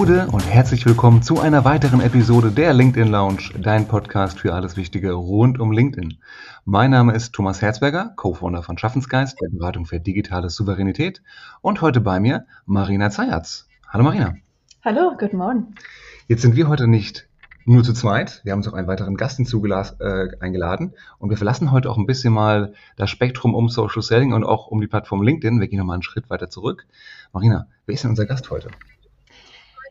Gude und herzlich willkommen zu einer weiteren Episode der LinkedIn Lounge, dein Podcast für alles Wichtige rund um LinkedIn. Mein Name ist Thomas Herzberger, Co-Founder von Schaffensgeist, der Beratung für digitale Souveränität und heute bei mir Marina Zayatz. Hallo Marina. Hallo, guten Morgen. Jetzt sind wir heute nicht nur zu zweit. Wir haben uns auch einen weiteren Gast äh, eingeladen und wir verlassen heute auch ein bisschen mal das Spektrum um Social Selling und auch um die Plattform LinkedIn. Wir gehen nochmal einen Schritt weiter zurück. Marina, wer ist denn unser Gast heute?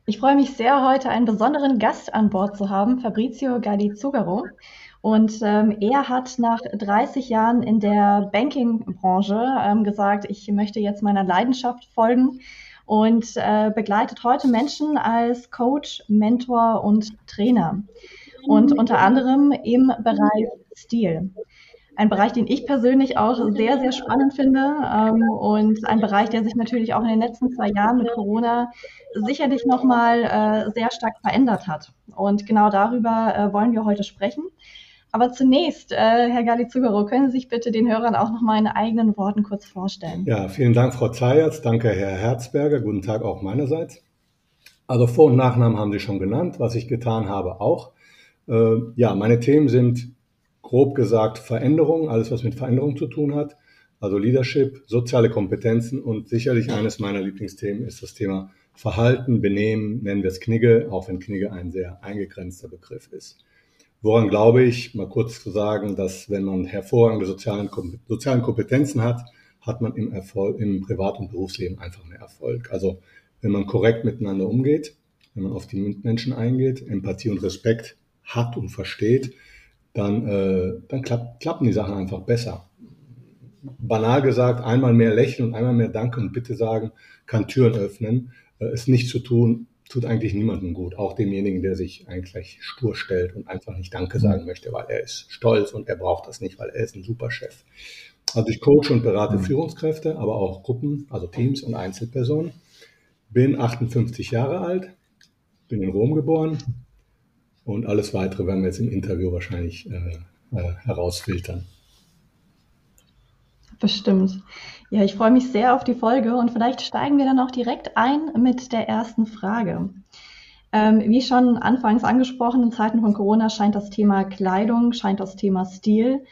Ich freue mich sehr, heute einen besonderen Gast an Bord zu haben, Fabrizio Galli-Zugaro. Und ähm, er hat nach 30 Jahren in der Banking-Branche ähm, gesagt, ich möchte jetzt meiner Leidenschaft folgen und äh, begleitet heute Menschen als Coach, Mentor und Trainer. Und unter anderem im Bereich Stil ein Bereich, den ich persönlich auch sehr, sehr spannend finde ähm, und ein Bereich, der sich natürlich auch in den letzten zwei Jahren mit Corona sicherlich nochmal äh, sehr stark verändert hat. Und genau darüber äh, wollen wir heute sprechen. Aber zunächst, äh, Herr Galizugaro, können Sie sich bitte den Hörern auch noch mal in eigenen Worten kurz vorstellen? Ja, vielen Dank, Frau Zayatz. Danke, Herr Herzberger. Guten Tag auch meinerseits. Also Vor- und Nachnamen haben Sie schon genannt, was ich getan habe auch. Äh, ja, meine Themen sind grob gesagt Veränderung, alles was mit Veränderung zu tun hat, also Leadership, soziale Kompetenzen und sicherlich eines meiner Lieblingsthemen ist das Thema Verhalten, Benehmen, nennen wir es Knigge, auch wenn Knigge ein sehr eingegrenzter Begriff ist. Woran glaube ich, mal kurz zu sagen, dass wenn man hervorragende sozialen Kompetenzen hat, hat man im, Erfolg, im Privat- und Berufsleben einfach mehr Erfolg. Also wenn man korrekt miteinander umgeht, wenn man auf die Menschen eingeht, Empathie und Respekt hat und versteht, dann, äh, dann klapp, klappen die Sachen einfach besser. Banal gesagt, einmal mehr lächeln und einmal mehr Danke und Bitte sagen, kann Türen öffnen. Äh, es nicht zu tun, tut eigentlich niemandem gut. Auch demjenigen, der sich eigentlich stur stellt und einfach nicht Danke mhm. sagen möchte, weil er ist stolz und er braucht das nicht, weil er ist ein super Chef. Also ich coache und berate mhm. Führungskräfte, aber auch Gruppen, also Teams und Einzelpersonen. Bin 58 Jahre alt, bin in Rom geboren, und alles weitere werden wir jetzt im Interview wahrscheinlich äh, äh, herausfiltern. Bestimmt. Ja, ich freue mich sehr auf die Folge und vielleicht steigen wir dann auch direkt ein mit der ersten Frage. Ähm, wie schon anfangs angesprochen, in Zeiten von Corona scheint das Thema Kleidung, scheint das Thema Stil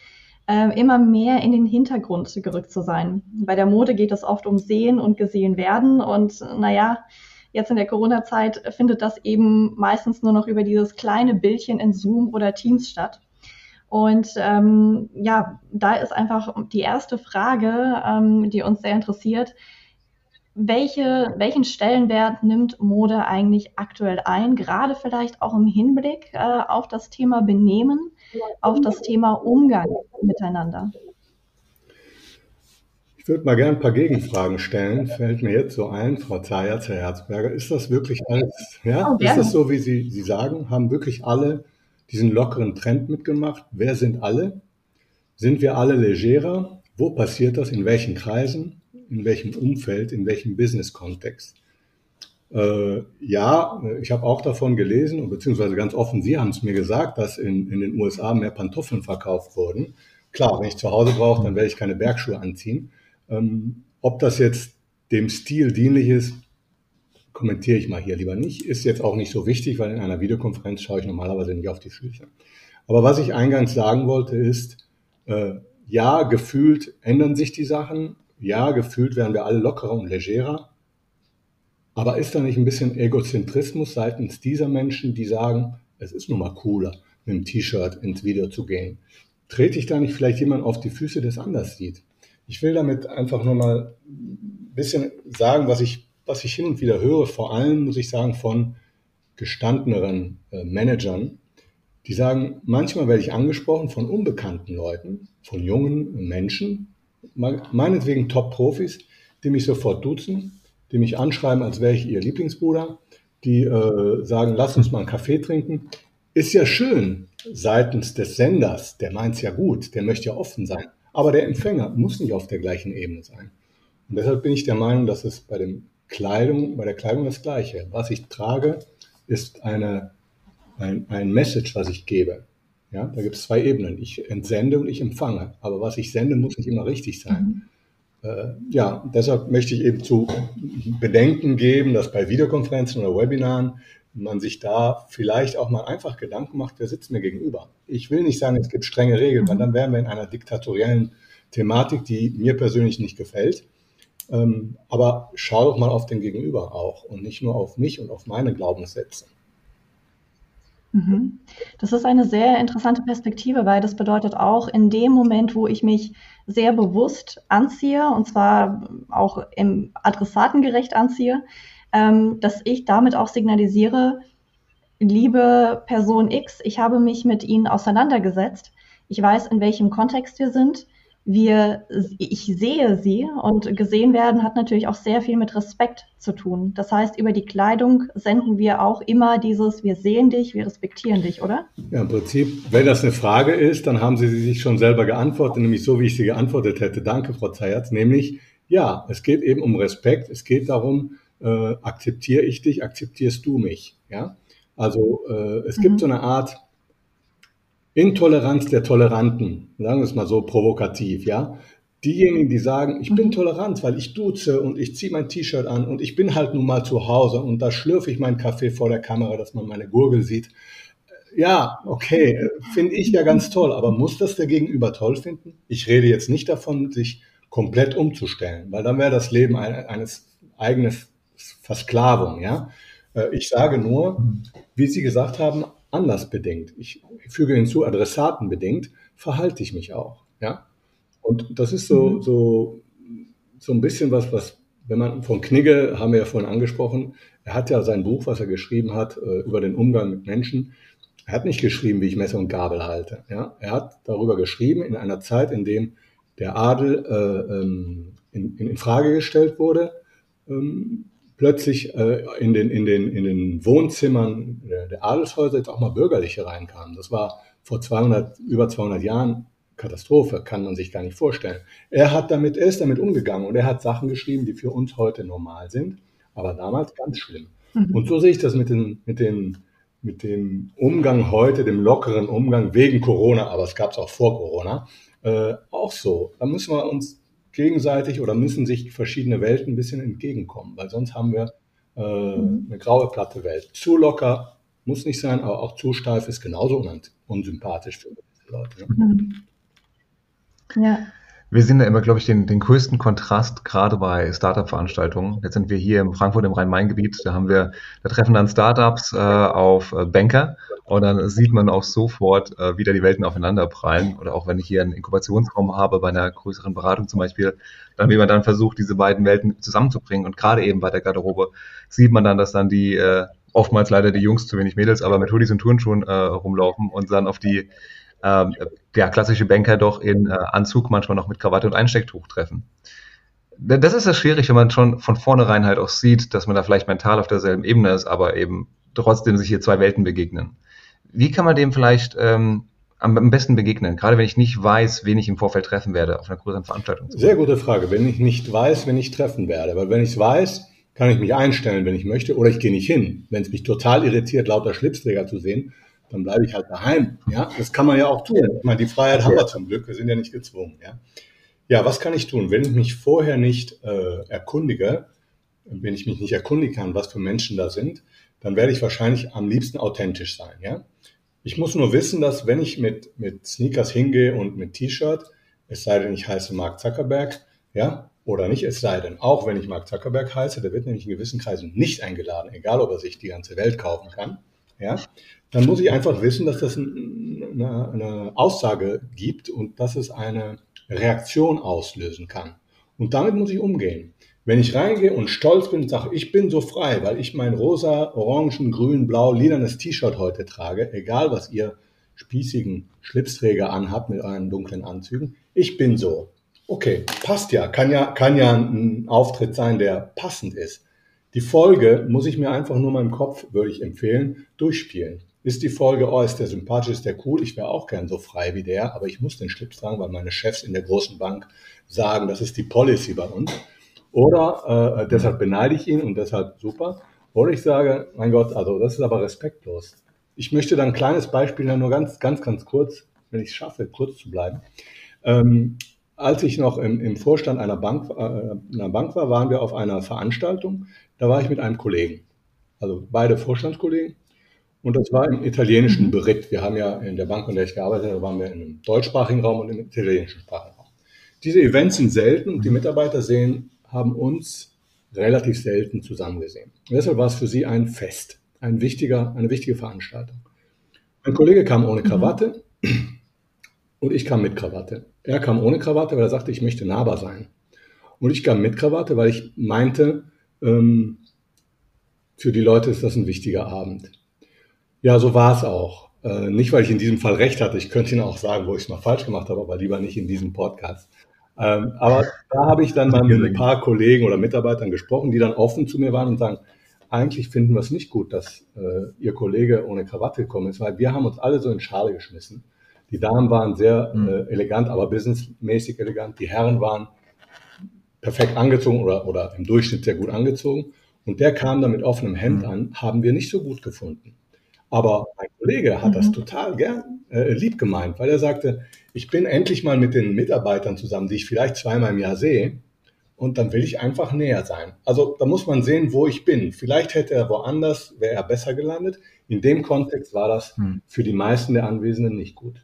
äh, immer mehr in den Hintergrund gerückt zu sein. Bei der Mode geht es oft um Sehen und gesehen werden und naja, Jetzt in der Corona-Zeit findet das eben meistens nur noch über dieses kleine Bildchen in Zoom oder Teams statt. Und ähm, ja, da ist einfach die erste Frage, ähm, die uns sehr interessiert. Welche, welchen Stellenwert nimmt Mode eigentlich aktuell ein, gerade vielleicht auch im Hinblick äh, auf das Thema Benehmen, auf das Thema Umgang miteinander? Ich würde mal gerne ein paar Gegenfragen stellen. Fällt mir jetzt so ein, Frau Zayat, Herr Herzberger, ist das wirklich alles, ja? Oh, ist das so, wie Sie, Sie sagen? Haben wirklich alle diesen lockeren Trend mitgemacht? Wer sind alle? Sind wir alle legerer? Wo passiert das? In welchen Kreisen? In welchem Umfeld? In welchem Business-Kontext? Äh, ja, ich habe auch davon gelesen, beziehungsweise ganz offen, Sie haben es mir gesagt, dass in, in den USA mehr Pantoffeln verkauft wurden. Klar, wenn ich zu Hause brauche, dann werde ich keine Bergschuhe anziehen. Ähm, ob das jetzt dem Stil dienlich ist, kommentiere ich mal hier lieber nicht. Ist jetzt auch nicht so wichtig, weil in einer Videokonferenz schaue ich normalerweise nicht auf die Füße. Aber was ich eingangs sagen wollte ist, äh, ja, gefühlt ändern sich die Sachen. Ja, gefühlt werden wir alle lockerer und legerer. Aber ist da nicht ein bisschen Egozentrismus seitens dieser Menschen, die sagen, es ist nun mal cooler, mit dem T-Shirt ins Video zu gehen? Trete ich da nicht vielleicht jemand auf die Füße, der es anders sieht? Ich will damit einfach nur mal ein bisschen sagen, was ich, was ich hin und wieder höre, vor allem muss ich sagen von gestandeneren äh, Managern, die sagen, manchmal werde ich angesprochen von unbekannten Leuten, von jungen Menschen, meinetwegen Top-Profis, die mich sofort duzen, die mich anschreiben, als wäre ich ihr Lieblingsbruder, die äh, sagen, lass uns mal einen Kaffee trinken. Ist ja schön seitens des Senders, der meint es ja gut, der möchte ja offen sein. Aber der Empfänger muss nicht auf der gleichen Ebene sein. Und deshalb bin ich der Meinung, dass es bei, dem Kleidung, bei der Kleidung das Gleiche. Was ich trage, ist eine, ein, ein Message, was ich gebe. Ja, da gibt es zwei Ebenen. Ich entsende und ich empfange. Aber was ich sende, muss nicht immer richtig sein. Mhm. äh, ja, deshalb möchte ich eben zu bedenken geben, dass bei Videokonferenzen oder Webinaren man sich da vielleicht auch mal einfach Gedanken macht, wer sitzt mir gegenüber. Ich will nicht sagen, es gibt strenge Regeln, weil dann wären wir in einer diktatoriellen Thematik, die mir persönlich nicht gefällt. Ähm, aber schau doch mal auf den Gegenüber auch und nicht nur auf mich und auf meine Glaubenssätze. Mhm. Das ist eine sehr interessante Perspektive, weil das bedeutet auch in dem Moment, wo ich mich sehr bewusst anziehe, und zwar auch im adressatengerecht anziehe, ähm, dass ich damit auch signalisiere, liebe Person X, ich habe mich mit Ihnen auseinandergesetzt. Ich weiß, in welchem Kontext wir sind wir, ich sehe sie und gesehen werden hat natürlich auch sehr viel mit Respekt zu tun. Das heißt, über die Kleidung senden wir auch immer dieses, wir sehen dich, wir respektieren dich, oder? Ja, im Prinzip, wenn das eine Frage ist, dann haben Sie sie sich schon selber geantwortet, nämlich so, wie ich sie geantwortet hätte. Danke, Frau Zayatz. Nämlich, ja, es geht eben um Respekt. Es geht darum, äh, akzeptiere ich dich, akzeptierst du mich. Ja, also äh, es mhm. gibt so eine Art Intoleranz der Toleranten, sagen wir es mal so provokativ, ja. Diejenigen, die sagen, ich bin mhm. tolerant, weil ich duze und ich ziehe mein T-Shirt an und ich bin halt nun mal zu Hause und da schlürfe ich meinen Kaffee vor der Kamera, dass man meine Gurgel sieht. Ja, okay, finde ich ja ganz toll, aber muss das der Gegenüber toll finden? Ich rede jetzt nicht davon, sich komplett umzustellen, weil dann wäre das Leben eines eigenes Versklavung, ja. Äh, ich sage nur, wie Sie gesagt haben, anlassbedingt, ich füge hinzu, adressatenbedingt, verhalte ich mich auch. Ja? Und das ist so, mhm. so, so ein bisschen was, was, wenn man von Knigge, haben wir ja vorhin angesprochen, er hat ja sein Buch, was er geschrieben hat, äh, über den Umgang mit Menschen. Er hat nicht geschrieben, wie ich Messer und Gabel halte. Ja? Er hat darüber geschrieben in einer Zeit, in dem der Adel äh, ähm, in, in Frage gestellt wurde, ähm, plötzlich äh, in, den, in, den, in den Wohnzimmern der, der Adelshäuser jetzt auch mal Bürgerliche reinkamen. Das war vor 200, über 200 Jahren Katastrophe, kann man sich gar nicht vorstellen. Er hat damit, er ist damit umgegangen und er hat Sachen geschrieben, die für uns heute normal sind, aber damals ganz schlimm. Mhm. Und so sehe ich das mit, den, mit, den, mit dem Umgang heute, dem lockeren Umgang wegen Corona, aber es gab es auch vor Corona, äh, auch so. Da müssen wir uns gegenseitig oder müssen sich verschiedene Welten ein bisschen entgegenkommen, weil sonst haben wir äh, mhm. eine graue, platte Welt. Zu locker muss nicht sein, aber auch zu steif ist genauso unsympathisch für diese Leute. Ne? Mhm. Ja. Wir sehen da immer, glaube ich, den, den größten Kontrast gerade bei Startup-Veranstaltungen. Jetzt sind wir hier in Frankfurt im Rhein-Main-Gebiet. Da haben wir, da treffen dann Startups äh, auf äh, Banker und dann sieht man auch sofort, äh, wie da die Welten aufeinander prallen. Oder auch wenn ich hier einen Inkubationsraum habe bei einer größeren Beratung zum Beispiel, dann wie man dann versucht, diese beiden Welten zusammenzubringen. Und gerade eben bei der Garderobe sieht man dann, dass dann die äh, oftmals leider die Jungs zu wenig Mädels, aber mit Hoodies und Turnschuhen äh, rumlaufen und dann auf die ähm, der klassische Banker doch in äh, Anzug, manchmal noch mit Krawatte und Einstecktuch treffen. Das ist ja schwierig, wenn man schon von vornherein halt auch sieht, dass man da vielleicht mental auf derselben Ebene ist, aber eben trotzdem sich hier zwei Welten begegnen. Wie kann man dem vielleicht ähm, am besten begegnen, gerade wenn ich nicht weiß, wen ich im Vorfeld treffen werde auf einer größeren Veranstaltung? Sehr gute Frage. Wenn ich nicht weiß, wen ich treffen werde, weil wenn ich es weiß, kann ich mich einstellen, wenn ich möchte, oder ich gehe nicht hin. Wenn es mich total irritiert, lauter Schlipsträger zu sehen, dann bleibe ich halt daheim. Ja, das kann man ja auch tun. Ich meine, die Freiheit haben wir zum Glück. Wir sind ja nicht gezwungen. Ja, ja was kann ich tun, wenn ich mich vorher nicht äh, erkundige, wenn ich mich nicht erkundigen kann, was für Menschen da sind, dann werde ich wahrscheinlich am liebsten authentisch sein. Ja, ich muss nur wissen, dass wenn ich mit mit Sneakers hingehe und mit T-Shirt, es sei denn, ich heiße Mark Zuckerberg, ja, oder nicht, es sei denn, auch wenn ich Mark Zuckerberg heiße, der wird nämlich in gewissen Kreisen nicht eingeladen, egal ob er sich die ganze Welt kaufen kann ja, dann muss ich einfach wissen, dass das eine, eine Aussage gibt und dass es eine Reaktion auslösen kann. Und damit muss ich umgehen. Wenn ich reingehe und stolz bin und sage, ich bin so frei, weil ich mein rosa, orangen, grün, blau, lilanes T-Shirt heute trage, egal was ihr spießigen Schlipsträger anhabt mit euren dunklen Anzügen, ich bin so. Okay, passt ja, kann ja, kann ja ein Auftritt sein, der passend ist. Die Folge muss ich mir einfach nur meinem Kopf, würde ich empfehlen, durchspielen. Ist die Folge, oh, ist der sympathisch, ist der cool, ich wäre auch gern so frei wie der, aber ich muss den Schlips tragen, weil meine Chefs in der großen Bank sagen, das ist die Policy bei uns. Oder äh, deshalb beneide ich ihn und deshalb super. Oder ich sage, mein Gott, also das ist aber respektlos. Ich möchte da ein kleines Beispiel, nur ganz, ganz, ganz kurz, wenn ich es schaffe, kurz zu bleiben. Ähm, als ich noch im, im Vorstand einer Bank, äh, einer Bank war, waren wir auf einer Veranstaltung. Da war ich mit einem Kollegen, also beide Vorstandskollegen. Und das war im italienischen mhm. Beritt. Wir haben ja in der Bank, in der ich gearbeitet habe, waren wir in einem deutschsprachigen Raum und im italienischen Sprachenraum. Diese Events sind selten und die Mitarbeiter sehen, haben uns relativ selten zusammen gesehen. Und deshalb war es für sie ein Fest, ein wichtiger, eine wichtige Veranstaltung. Mein Kollege kam ohne mhm. Krawatte mhm. Und ich kam mit Krawatte. Er kam ohne Krawatte, weil er sagte, ich möchte nahbar sein. Und ich kam mit Krawatte, weil ich meinte, ähm, für die Leute ist das ein wichtiger Abend. Ja, so war es auch. Äh, nicht, weil ich in diesem Fall recht hatte. Ich könnte Ihnen auch sagen, wo ich es mal falsch gemacht habe, aber lieber nicht in diesem Podcast. Ähm, aber da habe ich dann mal mit ein paar Kollegen oder Mitarbeitern gesprochen, die dann offen zu mir waren und sagen, eigentlich finden wir es nicht gut, dass äh, Ihr Kollege ohne Krawatte gekommen ist, weil wir haben uns alle so in Schale geschmissen. Die Damen waren sehr mhm. äh, elegant, aber businessmäßig elegant. Die Herren waren perfekt angezogen oder, oder im Durchschnitt sehr gut angezogen. Und der kam dann mit offenem Hemd mhm. an, haben wir nicht so gut gefunden. Aber mein Kollege hat mhm. das total gern äh, lieb gemeint, weil er sagte, ich bin endlich mal mit den Mitarbeitern zusammen, die ich vielleicht zweimal im Jahr sehe, und dann will ich einfach näher sein. Also da muss man sehen, wo ich bin. Vielleicht hätte er woanders, wäre er besser gelandet. In dem Kontext war das mhm. für die meisten der Anwesenden nicht gut.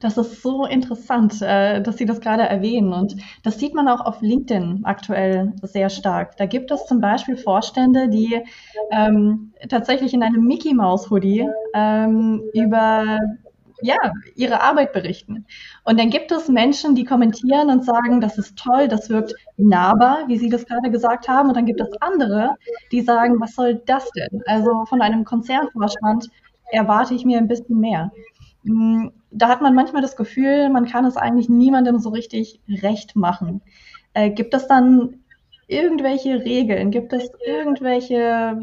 Das ist so interessant, äh, dass Sie das gerade erwähnen. Und das sieht man auch auf LinkedIn aktuell sehr stark. Da gibt es zum Beispiel Vorstände, die ähm, tatsächlich in einem Mickey Mouse Hoodie ähm, über ja, ihre Arbeit berichten. Und dann gibt es Menschen, die kommentieren und sagen, das ist toll, das wirkt nahbar, wie Sie das gerade gesagt haben. Und dann gibt es andere, die sagen, was soll das denn? Also von einem Konzernvorstand erwarte ich mir ein bisschen mehr. Hm, da hat man manchmal das Gefühl, man kann es eigentlich niemandem so richtig recht machen. Äh, gibt es dann irgendwelche Regeln? Gibt es irgendwelche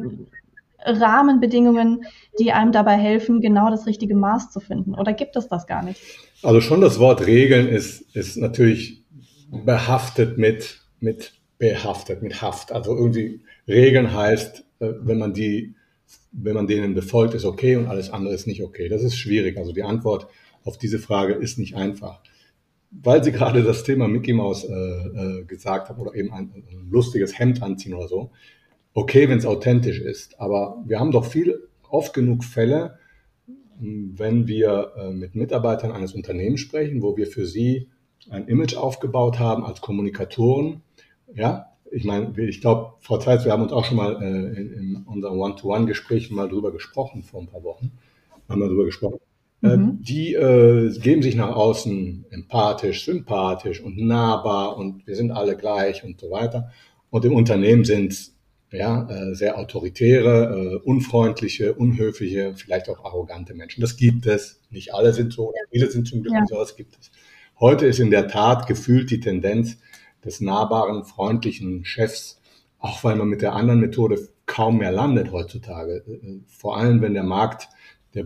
Rahmenbedingungen, die einem dabei helfen, genau das richtige Maß zu finden? Oder gibt es das gar nicht? Also schon das Wort Regeln ist, ist natürlich behaftet mit, mit behaftet, mit Haft. Also irgendwie Regeln heißt, äh, wenn man die, wenn man denen befolgt, ist okay und alles andere ist nicht okay. Das ist schwierig. Also die Antwort auf diese Frage ist nicht einfach. Weil Sie gerade das Thema Mickey Mouse äh, äh, gesagt haben oder eben ein, ein, lustiges Hemd anziehen oder so. Okay, wenn es authentisch ist, aber wir haben doch viel, oft genug Fälle, wenn wir äh, mit Mitarbeitern eines Unternehmens sprechen, wo wir für sie ein Image aufgebaut haben als Kommunikatoren. Ja, ich meine, ich glaube, Frau Zeitz, wir haben uns auch schon mal äh, in, in unserem One-to-One-Gespräch mal drüber gesprochen vor ein paar Wochen. Haben wir drüber gesprochen. Äh, mhm. Die äh, geben sich nach außen empathisch, sympathisch und nahbar und wir sind alle gleich und so weiter. Und im Unternehmen sind ja äh, sehr autoritäre, äh, unfreundliche, unhöfliche, vielleicht auch arrogante Menschen. Das gibt es. Nicht alle sind so, viele sind zum Glück ja. so, das gibt es. Heute ist in der Tat gefühlt die Tendenz des nahbaren, freundlichen Chefs, auch weil man mit der anderen Methode kaum mehr landet heutzutage. Äh, vor allem, wenn der Markt der,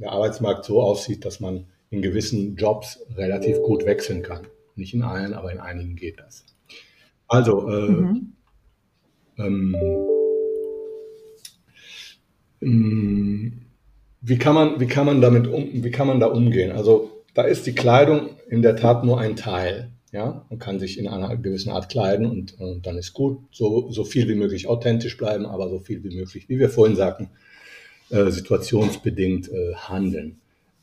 der Arbeitsmarkt so aussieht, dass man in gewissen Jobs relativ gut wechseln kann. Nicht in allen, aber in einigen geht das. Also, äh, mhm. ähm, ähm, wie kann man, wie kann man damit um, wie kann man da umgehen? Also, da ist die Kleidung in der Tat nur ein Teil. Ja, man kann sich in einer gewissen Art kleiden und, und dann ist gut, so, so viel wie möglich authentisch bleiben, aber so viel wie möglich, wie wir vorhin sagten, äh, situationsbedingt äh, handeln.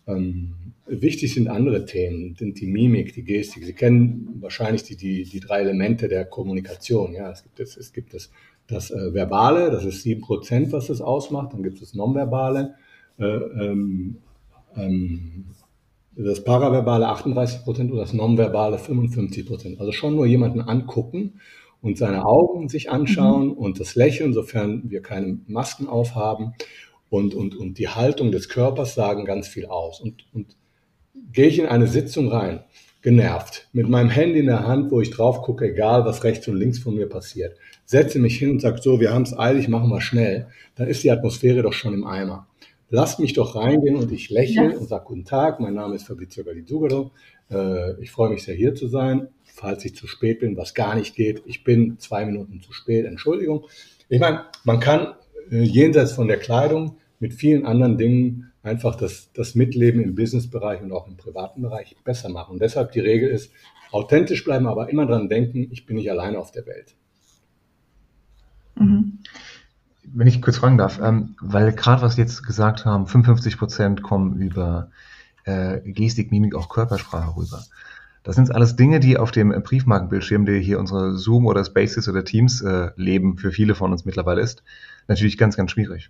Ähm, wichtig sind andere Themen, sind die Mimik, die Gestik. Sie kennen wahrscheinlich die, die, die drei Elemente der Kommunikation. Ja, es gibt es, es gibt das, das äh, Verbale, das ist sieben Prozent, was das ausmacht. Dann gibt es das Nonverbale, äh, ähm, ähm, das Paraverbale 38 Prozent und das Nonverbale 55 Prozent. Also schon nur jemanden angucken und seine Augen sich anschauen mhm. und das Lächeln, sofern wir keine Masken aufhaben und, und, und die Haltung des Körpers sagen ganz viel aus. Und, und gehe ich in eine Sitzung rein, genervt, mit meinem Handy in der Hand, wo ich drauf gucke, egal was rechts und links von mir passiert, setze mich hin und sage, so, wir haben es eilig, machen wir schnell, dann ist die Atmosphäre doch schon im Eimer. Lasst mich doch reingehen und ich lächle ja. und sage, guten Tag, mein Name ist Fabrizio Galizugaro, äh, ich freue mich sehr hier zu sein, falls ich zu spät bin, was gar nicht geht, ich bin zwei Minuten zu spät, Entschuldigung. Ich meine, man kann äh, jenseits von der Kleidung mit vielen anderen Dingen einfach das, das Mitleben im Businessbereich und auch im privaten Bereich besser machen. Und deshalb die Regel ist, authentisch bleiben, aber immer dran denken, ich bin nicht alleine auf der Welt. Mhm. Wenn ich kurz fragen darf, ähm, weil gerade was Sie jetzt gesagt haben, 55 Prozent kommen über äh, Gestik, Mimik, auch Körpersprache rüber. Das sind alles Dinge, die auf dem Briefmarkenbildschirm, der hier unsere Zoom oder Spaces oder Teams äh, leben, für viele von uns mittlerweile ist, natürlich ganz, ganz schwierig.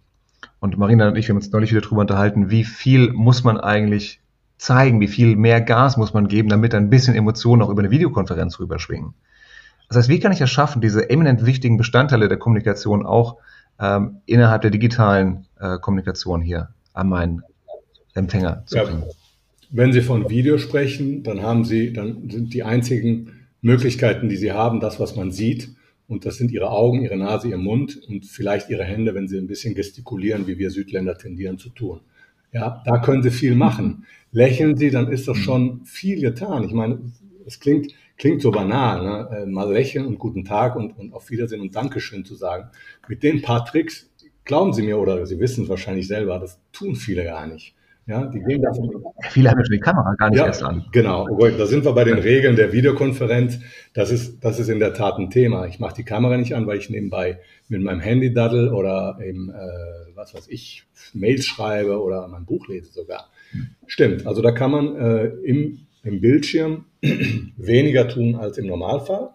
Und Marina und ich, wir haben uns neulich wieder darüber unterhalten, wie viel muss man eigentlich zeigen, wie viel mehr Gas muss man geben, damit ein bisschen Emotionen auch über eine Videokonferenz rüberschwingen. Das heißt, wie kann ich es schaffen, diese eminent wichtigen Bestandteile der Kommunikation auch ähm, innerhalb der digitalen äh, Kommunikation hier an meinen Empfänger zu bringen? Ja, wenn Sie von Video sprechen, dann haben Sie, dann sind die einzigen Möglichkeiten, die Sie haben, das, was man sieht. Und das sind Ihre Augen, Ihre Nase, Ihr Mund und vielleicht Ihre Hände, wenn Sie ein bisschen gestikulieren, wie wir Südländer tendieren zu tun. Ja, da können Sie viel machen. Lächeln Sie, dann ist doch schon viel getan. Ich meine, es klingt, klingt so banal, ne? Äh, mal lächeln und guten Tag und, und auf Wiedersehen und Dankeschön zu sagen. Mit den paar Tricks, glauben Sie mir oder Sie wissen es wahrscheinlich selber, das tun viele gar nicht. Ja, die gehen davon. Viele haben ja schon die Kamera gar nicht ja, erst an. Genau, da sind wir bei den Regeln der Videokonferenz. Das ist, das ist in der Tat ein Thema. Ich mache die Kamera nicht an, weil ich nebenbei mit meinem Handy daddel oder eben, äh, was weiß ich, Mails schreibe oder mein Buch lese sogar. Stimmt, also da kann man äh, im, im Bildschirm weniger tun als im Normalfall.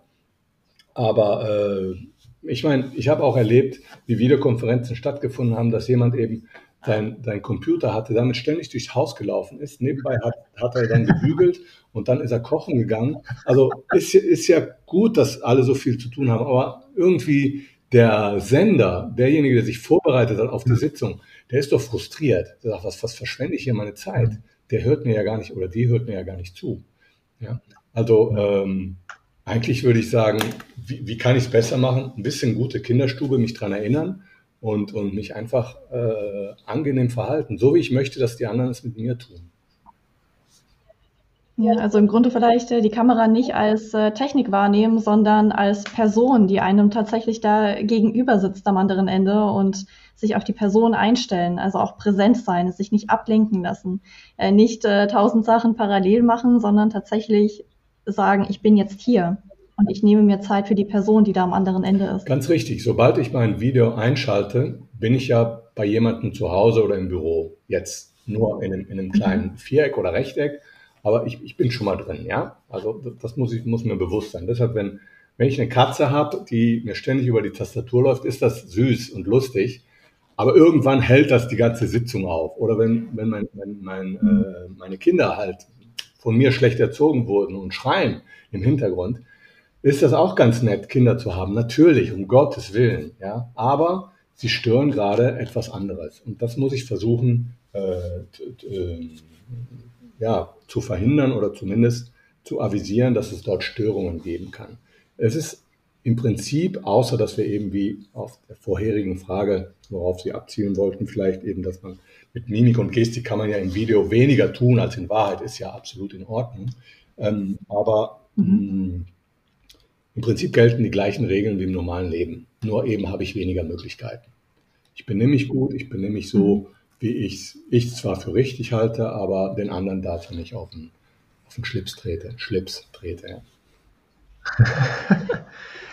Aber äh, ich meine, ich habe auch erlebt, wie Videokonferenzen stattgefunden haben, dass jemand eben sein, sein Computer hatte, damit ständig durchs Haus gelaufen ist. Nebenbei hat, hat er dann gebügelt und dann ist er kochen gegangen. Also ist, ist ja gut, dass alle so viel zu tun haben, aber irgendwie der Sender, derjenige, der sich vorbereitet hat auf die Sitzung, der ist doch frustriert. Der sagt, was, was verschwende ich hier meine Zeit? Der hört mir ja gar nicht oder die hört mir ja gar nicht zu. Ja? Also ähm, eigentlich würde ich sagen, wie, wie kann ich es besser machen? Ein bisschen gute Kinderstube, mich dran erinnern und, und mich einfach äh, angenehm verhalten, so wie ich möchte, dass die anderen es mit mir tun. Ja, also im Grunde vielleicht äh, die Kamera nicht als äh, Technik wahrnehmen, sondern als Person, die einem tatsächlich da gegenüber sitzt am anderen Ende und sich auf die Person einstellen, also auch präsent sein, sich nicht ablenken lassen, äh, nicht tausend Sachen parallel machen, sondern tatsächlich sagen, ich bin jetzt hier und ich nehme mir Zeit für die Person, die da am anderen Ende ist. Ganz richtig. Sobald ich mein Video einschalte, bin ich ja bei jemandem zu Hause oder im Büro. Jetzt nur in einem, in einem mhm. kleinen Viereck oder Rechteck, aber ich, ich bin schon mal drin, ja. Also das muss, ich, muss mir bewusst sein. Deshalb, wenn, wenn ich eine Katze habe, die mir ständig über die Tastatur läuft, ist das süß und lustig. Aber irgendwann hält das die ganze Sitzung auf. Oder wenn, wenn, mein, wenn mein, äh, meine Kinder halt von mir schlecht erzogen wurden und schreien im Hintergrund, ist das auch ganz nett, Kinder zu haben. Natürlich, um Gottes Willen. Ja, aber sie stören gerade etwas anderes. Und das muss ich versuchen, äh, äh, ja, zu verhindern oder zumindest zu avisieren, dass es dort Störungen geben kann. Es ist im Prinzip, außer dass wir eben wie auf der vorherigen Frage, worauf Sie abzielen wollten, vielleicht eben, dass man mit Mimik und Gestik kann man ja im Video weniger tun als in Wahrheit, ist ja absolut in Ordnung. Ähm, aber mhm. Im Prinzip gelten die gleichen Regeln wie im normalen Leben. Nur eben habe ich weniger Möglichkeiten. Ich benehme mich gut, ich benehme mich so, mhm. Wie ich es zwar für richtig halte, aber den anderen dazu nicht auf den, auf den Schlips trete. Schlips trete.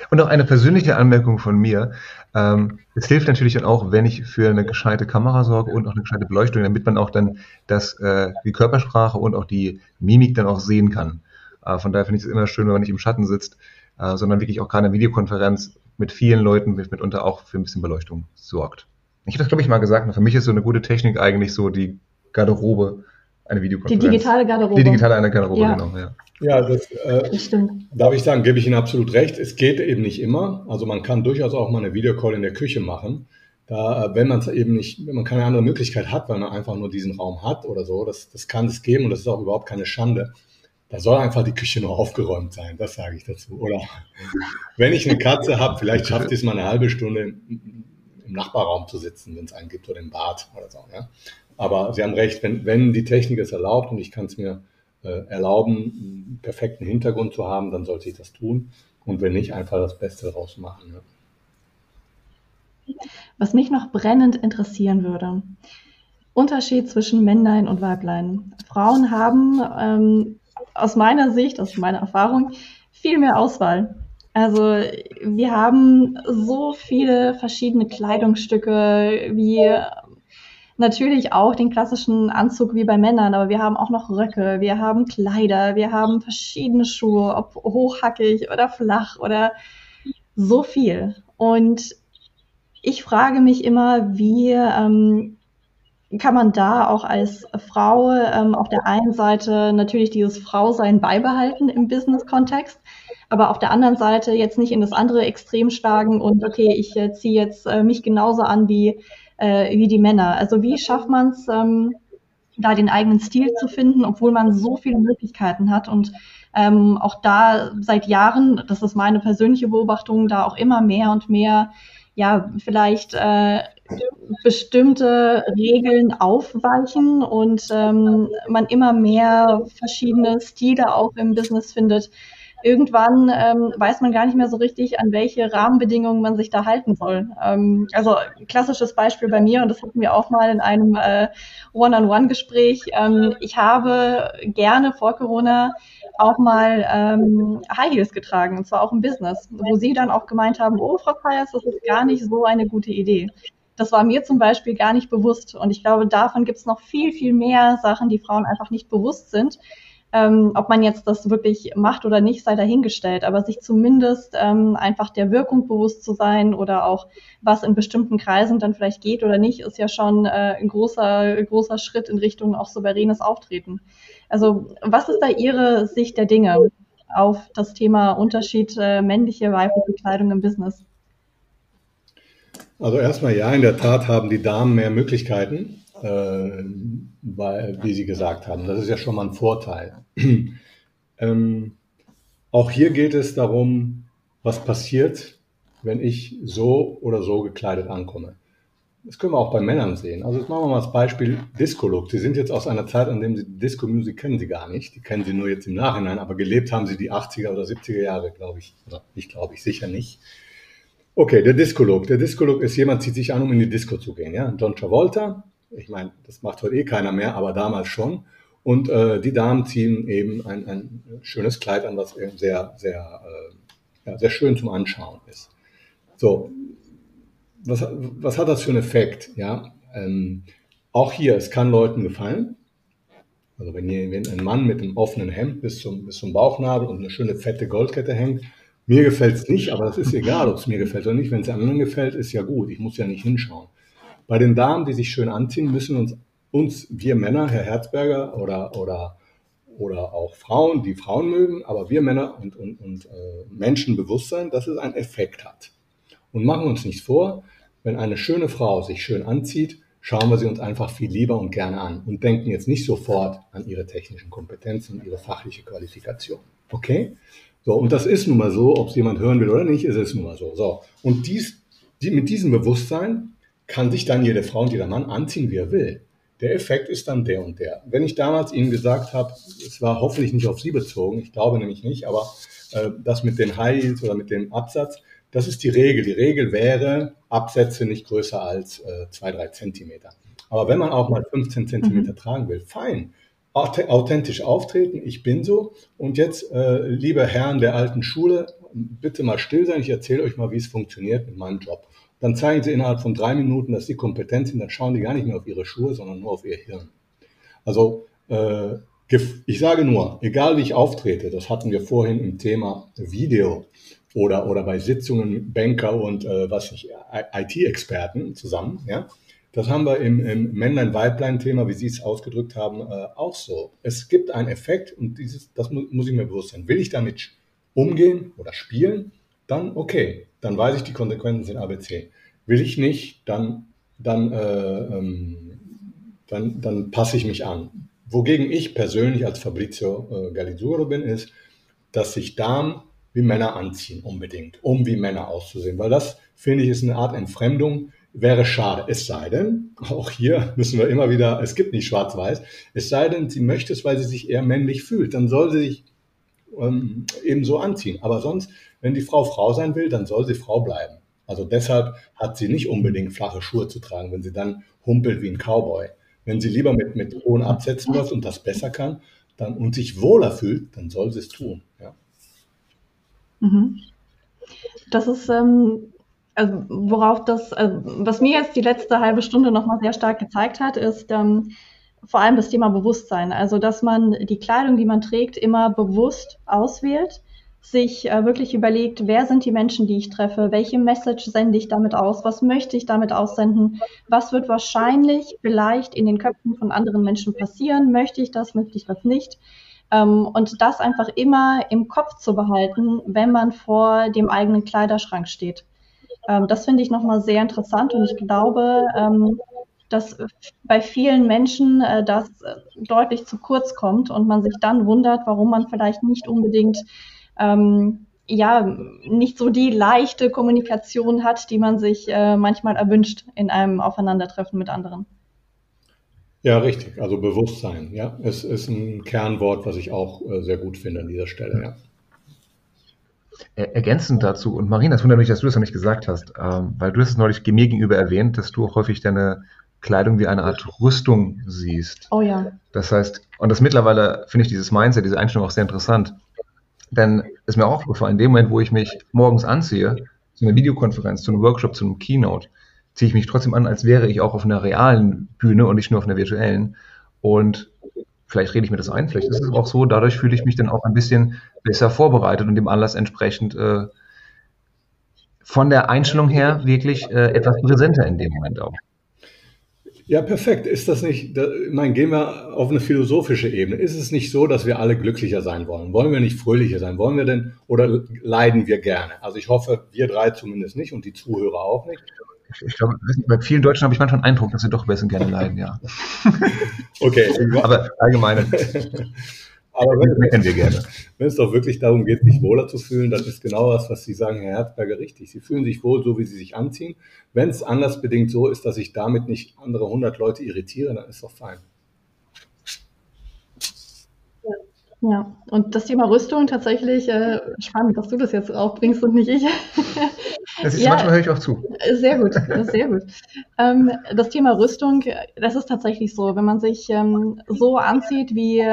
Und noch eine persönliche Anmerkung von mir. Ähm, es hilft natürlich dann auch, wenn ich für eine gescheite Kamera sorge und auch eine gescheite Beleuchtung, damit man auch dann das, äh, die Körpersprache und auch die Mimik dann auch sehen kann. Äh, von daher finde ich es immer schön, wenn man nicht im Schatten sitzt, äh, sondern wirklich auch keine Videokonferenz mit vielen Leuten mitunter auch für ein bisschen Beleuchtung sorgt. Ich habe das, glaube ich, mal gesagt. Für mich ist so eine gute Technik eigentlich so die Garderobe, eine Videokonferenz. Die digitale Garderobe. Die digitale eine Garderobe, ja. genau. Ja, ja das, äh, das stimmt. Darf ich sagen, gebe ich Ihnen absolut recht. Es geht eben nicht immer. Also man kann durchaus auch mal eine Videocall in der Küche machen. Da, äh, wenn man es eben nicht, wenn man keine andere Möglichkeit hat, weil man einfach nur diesen Raum hat oder so, das, das kann es geben und das ist auch überhaupt keine Schande. Da soll einfach die Küche nur aufgeräumt sein, das sage ich dazu. Oder wenn ich eine Katze habe, vielleicht schafft es mal eine halbe Stunde im, Nachbarraum zu sitzen, wenn es einen gibt, oder im Bad oder so. Ja? Aber Sie haben recht, wenn, wenn die Technik es erlaubt und ich kann es mir äh, erlauben, einen perfekten Hintergrund zu haben, dann sollte ich das tun. Und wenn nicht, einfach das Beste daraus machen. Ja? Was mich noch brennend interessieren würde, Unterschied zwischen Männlein und Weiblein. Frauen haben ähm, aus meiner Sicht, aus meiner Erfahrung, viel mehr Auswahl. Also wir haben so viele verschiedene Kleidungsstücke, wie natürlich auch den klassischen Anzug wie bei Männern, aber wir haben auch noch Röcke, wir haben Kleider, wir haben verschiedene Schuhe, ob hochhackig oder flach oder so viel. Und ich frage mich immer, wie ähm, kann man da auch als Frau ähm, auf der einen Seite natürlich dieses Frausein beibehalten im Business-Kontext, aber auf der anderen Seite jetzt nicht in das andere Extrem schlagen und okay, ich äh, ziehe jetzt äh, mich genauso an wie, äh, wie die Männer. Also wie schafft man es, ähm, da den eigenen Stil zu finden, obwohl man so viele Möglichkeiten hat und ähm, auch da seit Jahren, das ist meine persönliche Beobachtung, da auch immer mehr und mehr, ja, vielleicht äh, bestimmte Regeln aufweichen und ähm, man immer mehr verschiedene Stile auch im Business findet, irgendwann ähm, weiß man gar nicht mehr so richtig, an welche Rahmenbedingungen man sich da halten soll. Ähm, also klassisches Beispiel bei mir, und das hatten wir auch mal in einem äh, One-on-One-Gespräch. Ähm, ich habe gerne vor Corona auch mal ähm, High Heels getragen, und zwar auch im Business, wo sie dann auch gemeint haben, oh, Frau Feiers, das ist gar nicht so eine gute Idee. Das war mir zum Beispiel gar nicht bewusst. Und ich glaube, davon gibt es noch viel, viel mehr Sachen, die Frauen einfach nicht bewusst sind, ähm, ob man jetzt das wirklich macht oder nicht, sei dahingestellt, aber sich zumindest ähm, einfach der Wirkung bewusst zu sein oder auch was in bestimmten Kreisen dann vielleicht geht oder nicht, ist ja schon äh, ein großer, großer Schritt in Richtung auch souveränes Auftreten. Also was ist da Ihre Sicht der Dinge auf das Thema Unterschied äh, männliche, weibliche Kleidung im Business? Also erstmal ja, in der Tat haben die Damen mehr Möglichkeiten äh, weil, wie Sie gesagt haben. Das ist ja schon mal ein Vorteil. ähm, auch hier geht es darum, was passiert, wenn ich so oder so gekleidet ankomme. Das können wir auch bei Männern sehen. Also jetzt machen wir mal das Beispiel Disco-Look. Sie sind jetzt aus einer Zeit, an dem Sie Disco-Musik kennen Sie gar nicht. Die kennen Sie nur jetzt im Nachhinein, aber gelebt haben Sie die 80er oder 70er Jahre, glaube ich. Oder nicht, glaube ich, sicher nicht. Okay, der Disco-Look. Der Disco-Look ist, jemand zieht sich an, um in die Disco zu gehen. Ja? John Travolta, ich meine, das macht heute eh keiner mehr, aber damals schon. Und äh, die Damen ziehen eben ein, ein schönes Kleid an, was eben sehr, sehr, äh, ja, sehr schön zum Anschauen ist. So, was, was hat das für einen Effekt? Ja, ähm, auch hier, es kann Leuten gefallen. Also wenn, hier, wenn ein Mann mit einem offenen Hemd bis zum, bis zum Bauchnabel und eine schöne fette Goldkette hängt, mir gefällt es nicht, aber das ist egal, ob es mir gefällt oder nicht. Wenn es anderen gefällt, ist ja gut. Ich muss ja nicht hinschauen. Bei den Damen, die sich schön anziehen, müssen uns, uns wir Männer, Herr Herzberger oder, oder, oder auch Frauen, die Frauen mögen, aber wir Männer und, und, und äh, Menschen bewusst sein, dass es einen Effekt hat. Und machen uns nichts vor, wenn eine schöne Frau sich schön anzieht, schauen wir sie uns einfach viel lieber und gerne an und denken jetzt nicht sofort an ihre technischen Kompetenzen und ihre fachliche Qualifikation. Okay? So, und das ist nun mal so, ob es jemand hören will oder nicht, ist es nun mal so. So, und dies, die, mit diesem Bewusstsein kann sich dann jede Frau und jeder Mann anziehen, wie er will. Der Effekt ist dann der und der. Wenn ich damals Ihnen gesagt habe, es war hoffentlich nicht auf Sie bezogen, ich glaube nämlich nicht, aber äh, das mit den High Heels oder mit dem Absatz, das ist die Regel. Die Regel wäre Absätze nicht größer als äh, zwei, drei Zentimeter. Aber wenn man auch mal 15 Zentimeter mhm. tragen will, fein. Authentisch auftreten, ich bin so. Und jetzt, äh, liebe Herren der alten Schule, bitte mal still sein, ich erzähle euch mal, wie es funktioniert mit meinem Job. Dann zeigen sie innerhalb von drei Minuten, dass sie kompetent sind, dann schauen die gar nicht mehr auf ihre Schuhe, sondern nur auf ihr Hirn. Also äh, ich sage nur, egal wie ich auftrete, das hatten wir vorhin im Thema Video oder, oder bei Sitzungen Banker und äh, was ich, IT-Experten zusammen, ja, das haben wir im, im Männlein-Weiblein-Thema, wie Sie es ausgedrückt haben, äh, auch so. Es gibt einen Effekt und dieses, das mu muss ich mir bewusst sein. Will ich damit umgehen oder spielen, dann okay dann weiß ich, die Konsequenzen sind ABC. Will ich nicht, dann, dann, äh, ähm, dann, dann passe ich mich an. Wogegen ich persönlich als Fabrizio äh, Galizuro bin, ist, dass sich Damen wie Männer anziehen, unbedingt, um wie Männer auszusehen. Weil das, finde ich, ist eine Art Entfremdung, wäre schade. Es sei denn, auch hier müssen wir immer wieder, es gibt nicht schwarz-weiß, es sei denn, sie möchte es, weil sie sich eher männlich fühlt, dann soll sie sich ähm, eben so anziehen. Aber sonst wenn die Frau Frau sein will, dann soll sie Frau bleiben. Also deshalb hat sie nicht unbedingt flache Schuhe zu tragen, wenn sie dann humpelt wie ein Cowboy. Wenn sie lieber mit, mit hohen Absätzen läuft und das besser kann dann, und sich wohler fühlt, dann soll sie es tun. Ja. Mhm. Das ist, ähm, also worauf das, also was mir jetzt die letzte halbe Stunde nochmal sehr stark gezeigt hat, ist ähm, vor allem das Thema Bewusstsein. Also, dass man die Kleidung, die man trägt, immer bewusst auswählt sich äh, wirklich überlegt, wer sind die Menschen, die ich treffe, welche Message sende ich damit aus, was möchte ich damit aussenden, was wird wahrscheinlich vielleicht in den Köpfen von anderen Menschen passieren, möchte ich das, möchte ich das nicht. Ähm, und das einfach immer im Kopf zu behalten, wenn man vor dem eigenen Kleiderschrank steht. Ähm, das finde ich nochmal sehr interessant und ich glaube, ähm, dass bei vielen Menschen äh, das äh, deutlich zu kurz kommt und man sich dann wundert, warum man vielleicht nicht unbedingt ähm, ja nicht so die leichte Kommunikation hat, die man sich äh, manchmal erwünscht in einem Aufeinandertreffen mit anderen. Ja, richtig. Also Bewusstsein. Ja, es ist ein Kernwort, was ich auch äh, sehr gut finde an dieser Stelle. Ja. Ergänzend dazu, und Marina, es wundert mich, dass du das noch nicht gesagt hast, ähm, weil du hast es neulich mir gegenüber erwähnt, dass du auch häufig deine Kleidung wie eine Art Rüstung siehst. Oh ja. Das heißt, und das mittlerweile finde ich dieses Mindset, diese Einstellung auch sehr interessant. Denn ist mir auch aufgefallen, in dem Moment, wo ich mich morgens anziehe, zu einer Videokonferenz, zu einem Workshop, zu einem Keynote, ziehe ich mich trotzdem an, als wäre ich auch auf einer realen Bühne und nicht nur auf einer virtuellen. Und vielleicht rede ich mir das ein, vielleicht ist es auch so, dadurch fühle ich mich dann auch ein bisschen besser vorbereitet und dem Anlass entsprechend äh, von der Einstellung her wirklich äh, etwas präsenter in dem Moment auch. Ja, perfekt. Ist das nicht, da, meine, gehen wir auf eine philosophische Ebene. Ist es nicht so, dass wir alle glücklicher sein wollen? Wollen wir nicht fröhlicher sein? Wollen wir denn, oder leiden wir gerne? Also ich hoffe, wir drei zumindest nicht und die Zuhörer auch nicht. Ich glaube, bei vielen Deutschen habe ich manchmal einen Eindruck, dass sie doch ein bisschen gerne leiden, ja. okay. Aber allgemein. Aber wenn, wir gerne. wenn es doch wirklich darum geht, sich wohler zu fühlen, dann ist genau das, was Sie sagen, Herr Herzberger, richtig. Sie fühlen sich wohl, so wie Sie sich anziehen. Wenn es anders bedingt so ist, dass ich damit nicht andere 100 Leute irritiere, dann ist doch fein. Ja, und das Thema Rüstung tatsächlich äh, spannend, dass du das jetzt aufbringst und nicht ich. Das ist, ja, manchmal höre ich auch zu. Sehr gut, sehr gut. Ähm, das Thema Rüstung, das ist tatsächlich so, wenn man sich ähm, so anzieht, wie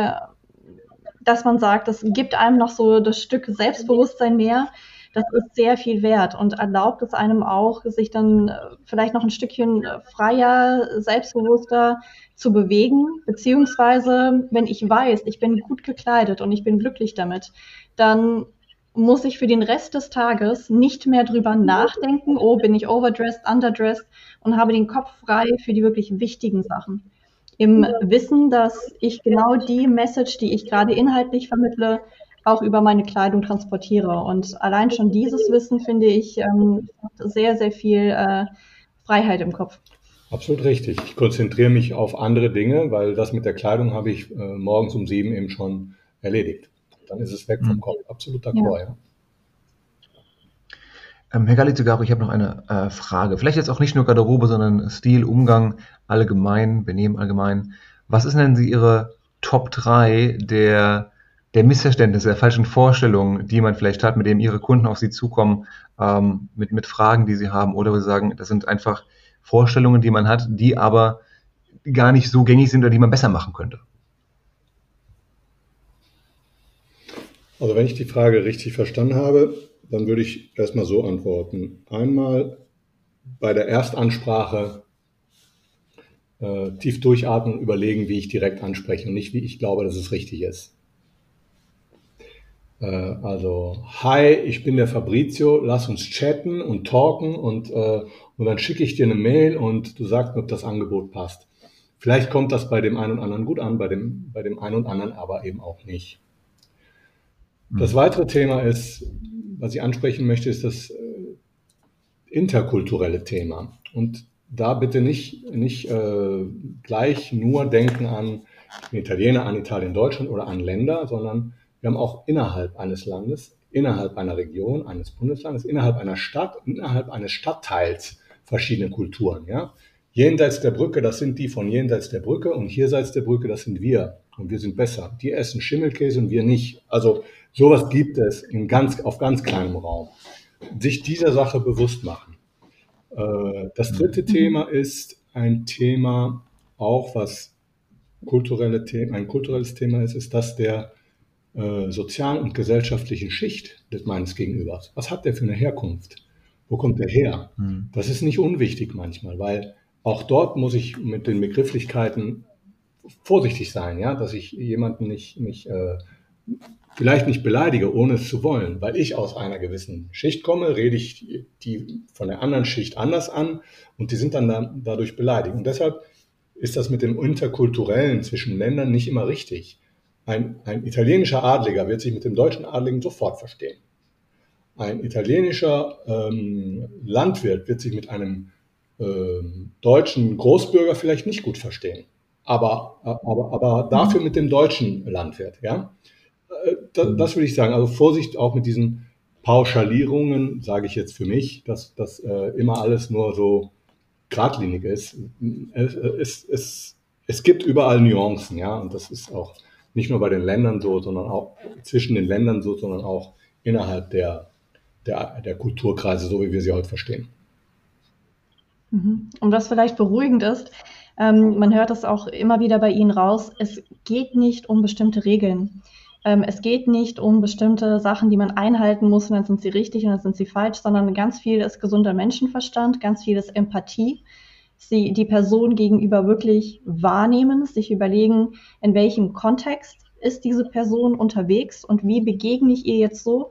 dass man sagt, das gibt einem noch so das Stück Selbstbewusstsein mehr. Das ist sehr viel wert und erlaubt es einem auch, sich dann äh, vielleicht noch ein Stückchen freier, selbstbewusster zu bewegen. Beziehungsweise, wenn ich weiß, ich bin gut gekleidet und ich bin glücklich damit, dann muss ich für den Rest des Tages nicht mehr drüber nachdenken, oh, bin ich overdressed, underdressed und habe den Kopf frei für die wirklich wichtigen Sachen im Wissen, dass ich genau die Message, die ich gerade inhaltlich vermittle, auch über meine Kleidung transportiere. Und allein schon dieses Wissen, finde ich, ähm, sehr, sehr viel äh, Freiheit im Kopf. Absolut richtig. Ich konzentriere mich auf andere Dinge, weil das mit der Kleidung habe ich äh, morgens um sieben eben schon erledigt. Dann ist es weg vom mhm. Kopf. Absolut d'accord, ja. ja. Ähm, Herr Galizigaro, ich habe noch eine äh, Frage. Vielleicht jetzt auch nicht nur Garderobe, sondern Stil, Umgang allgemein, Benehmen allgemein. Was ist denn Ihre Top 3 der, der Missverständnisse, der falschen Vorstellungen, die man vielleicht hat, mit denen Ihre Kunden auf Sie zukommen, ähm, mit, mit Fragen, die Sie haben, oder wir sagen, das sind einfach Vorstellungen, die man hat, die aber gar nicht so gängig sind oder die man besser machen könnte? Also wenn ich die Frage richtig verstanden habe, dann würde ich erstmal so antworten. Einmal bei der Erstansprache äh, tief durchatmen und überlegen, wie ich direkt anspreche und nicht, wie ich glaube, dass es richtig ist. Äh, also, hi, ich bin der Fabrizio, lass uns chatten und talken und, äh, und dann schicke ich dir eine Mail und du sagst mir, ob das Angebot passt. Vielleicht kommt das bei dem einen und anderen gut an, bei dem, bei dem einen und anderen aber eben auch nicht. Das hm. weitere Thema ist, was ich ansprechen möchte, ist das äh, interkulturelle Thema. Und da bitte nicht, nicht äh, gleich nur denken an Italiener, an Italien, Deutschland oder an Länder, sondern wir haben auch innerhalb eines Landes, innerhalb einer Region, eines Bundeslandes, innerhalb einer Stadt, innerhalb eines Stadtteils verschiedene Kulturen. Ja? Jenseits der Brücke, das sind die von jenseits der Brücke und hierseits der Brücke, das sind wir und wir sind besser. Die essen Schimmelkäse und wir nicht. Also Sowas gibt es in ganz, auf ganz kleinem Raum. Sich dieser Sache bewusst machen. Äh, das dritte mhm. Thema ist ein Thema auch was kulturelle Themen, ein kulturelles Thema ist, ist das der äh, sozialen und gesellschaftlichen Schicht des meines Gegenübers. Was hat der für eine Herkunft? Wo kommt der her? Mhm. Das ist nicht unwichtig manchmal, weil auch dort muss ich mit den Begrifflichkeiten vorsichtig sein, ja, dass ich jemanden nicht, nicht äh, vielleicht nicht beleidige, ohne es zu wollen, weil ich aus einer gewissen Schicht komme, rede ich die von der anderen Schicht anders an und die sind dann da, dadurch beleidigt. Und deshalb ist das mit dem Interkulturellen zwischen Ländern nicht immer richtig. Ein, ein italienischer Adliger wird sich mit dem deutschen Adligen sofort verstehen. Ein italienischer ähm, Landwirt wird sich mit einem ähm, deutschen Großbürger vielleicht nicht gut verstehen, aber, aber, aber dafür mit dem deutschen Landwirt. Ja? Äh, das, das würde ich sagen. Also Vorsicht auch mit diesen Pauschalierungen, sage ich jetzt für mich, dass das äh, immer alles nur so geradlinig ist. Es, es, es, es gibt überall Nuancen, ja, und das ist auch nicht nur bei den Ländern so, sondern auch zwischen den Ländern so, sondern auch innerhalb der, der, der Kulturkreise, so wie wir sie heute verstehen. Mhm. Und was vielleicht beruhigend ist, ähm, man hört das auch immer wieder bei Ihnen raus, es geht nicht um bestimmte Regeln. Ähm, es geht nicht um bestimmte Sachen, die man einhalten muss und dann sind sie richtig und dann sind sie falsch, sondern ganz viel ist gesunder Menschenverstand, ganz viel ist Empathie. Sie die Person gegenüber wirklich wahrnehmen, sich überlegen, in welchem Kontext ist diese Person unterwegs und wie begegne ich ihr jetzt so,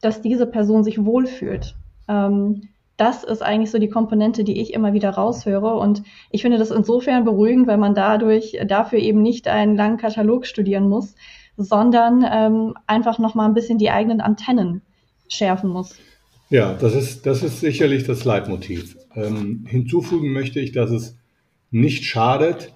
dass diese Person sich wohlfühlt. Ähm, das ist eigentlich so die Komponente, die ich immer wieder raushöre. Und ich finde das insofern beruhigend, weil man dadurch dafür eben nicht einen langen Katalog studieren muss, sondern ähm, einfach nochmal ein bisschen die eigenen Antennen schärfen muss. Ja, das ist, das ist sicherlich das Leitmotiv. Ähm, hinzufügen möchte ich, dass es nicht schadet,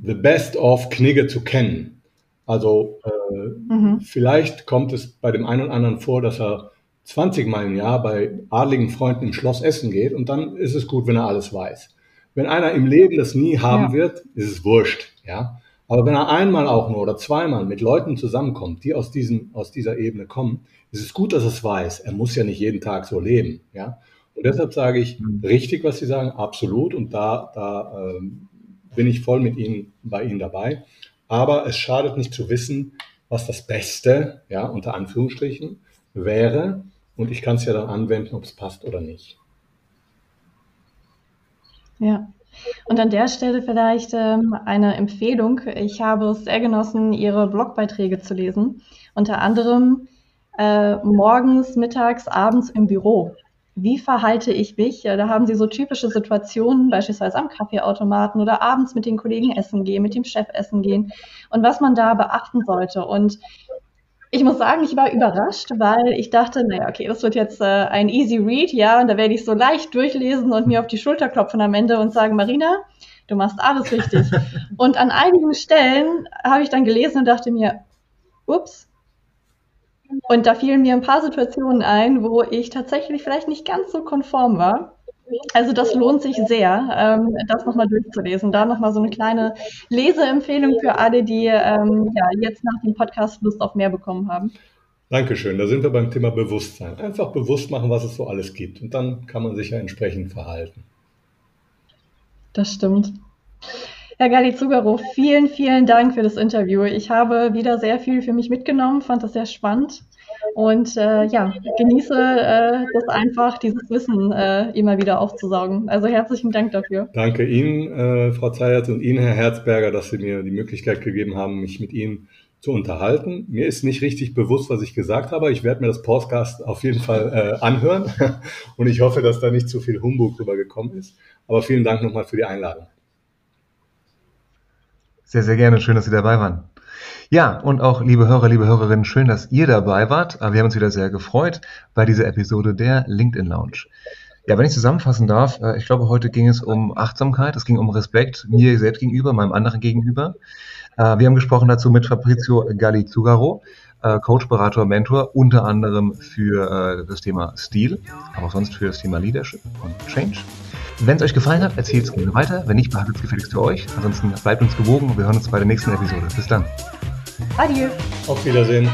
the best of Knigge zu kennen. Also äh, mhm. vielleicht kommt es bei dem einen oder anderen vor, dass er 20 Mal im Jahr bei adligen Freunden im Schloss essen geht und dann ist es gut, wenn er alles weiß. Wenn einer im Leben das nie haben ja. wird, ist es wurscht. Ja? Aber wenn er einmal auch nur oder zweimal mit Leuten zusammenkommt, die aus, diesem, aus dieser Ebene kommen, ist es gut, dass er es weiß. Er muss ja nicht jeden Tag so leben. Ja? Und deshalb sage ich, mhm. richtig, was Sie sagen, absolut. Und da, da ähm, bin ich voll mit Ihnen, bei Ihnen dabei. Aber es schadet nicht zu wissen, was das Beste, ja, unter Anführungsstrichen, wäre. Und ich kann es ja dann anwenden, ob es passt oder nicht. Ja, und an der Stelle vielleicht ähm, eine Empfehlung. Ich habe es sehr genossen, Ihre Blogbeiträge zu lesen. Unter anderem äh, morgens, mittags, abends im Büro. Wie verhalte ich mich? Da haben Sie so typische Situationen, beispielsweise am Kaffeeautomaten oder abends mit den Kollegen essen gehen, mit dem Chef essen gehen und was man da beachten sollte. Und ich muss sagen, ich war überrascht, weil ich dachte, naja, okay, das wird jetzt äh, ein easy read, ja, und da werde ich so leicht durchlesen und mir auf die Schulter klopfen am Ende und sagen, Marina, du machst alles richtig. und an einigen Stellen habe ich dann gelesen und dachte mir, ups. Und da fielen mir ein paar Situationen ein, wo ich tatsächlich vielleicht nicht ganz so konform war. Also das lohnt sich sehr, ähm, das nochmal durchzulesen. Da nochmal so eine kleine Leseempfehlung für alle, die ähm, ja, jetzt nach dem Podcast Lust auf mehr bekommen haben. Dankeschön. Da sind wir beim Thema Bewusstsein. Einfach bewusst machen, was es so alles gibt. Und dann kann man sich ja entsprechend verhalten. Das stimmt. Herr Galizugaro, vielen, vielen Dank für das Interview. Ich habe wieder sehr viel für mich mitgenommen, fand das sehr spannend und äh, ja, genieße äh, das einfach, dieses Wissen äh, immer wieder aufzusaugen. Also herzlichen Dank dafür. Danke Ihnen, äh, Frau Zayert und Ihnen, Herr Herzberger, dass Sie mir die Möglichkeit gegeben haben, mich mit Ihnen zu unterhalten. Mir ist nicht richtig bewusst, was ich gesagt habe. Ich werde mir das Podcast auf jeden Fall äh, anhören und ich hoffe, dass da nicht zu viel Humbug drüber gekommen ist. Aber vielen Dank nochmal für die Einladung. Sehr, sehr gerne. Schön, dass Sie dabei waren. Ja, und auch liebe Hörer, liebe Hörerinnen, schön, dass ihr dabei wart. Wir haben uns wieder sehr gefreut bei dieser Episode der LinkedIn Lounge. Ja, wenn ich zusammenfassen darf, äh, ich glaube, heute ging es um Achtsamkeit, es ging um Respekt mir selbst gegenüber, meinem anderen gegenüber. Äh, wir haben gesprochen dazu mit Fabrizio Galizugaro, äh, Coach, Berater, Mentor, unter anderem für das Thema Stil, aber auch sonst für das Thema Leadership und Change. Wenn es euch gefallen hat, erzählt es gerne weiter. Wenn nicht, behaltet es gefälligst für euch. Ansonsten bleibt uns gewogen. Wir hören uns bei der nächsten Episode. Bis dann. Adieu. Auf Wiedersehen.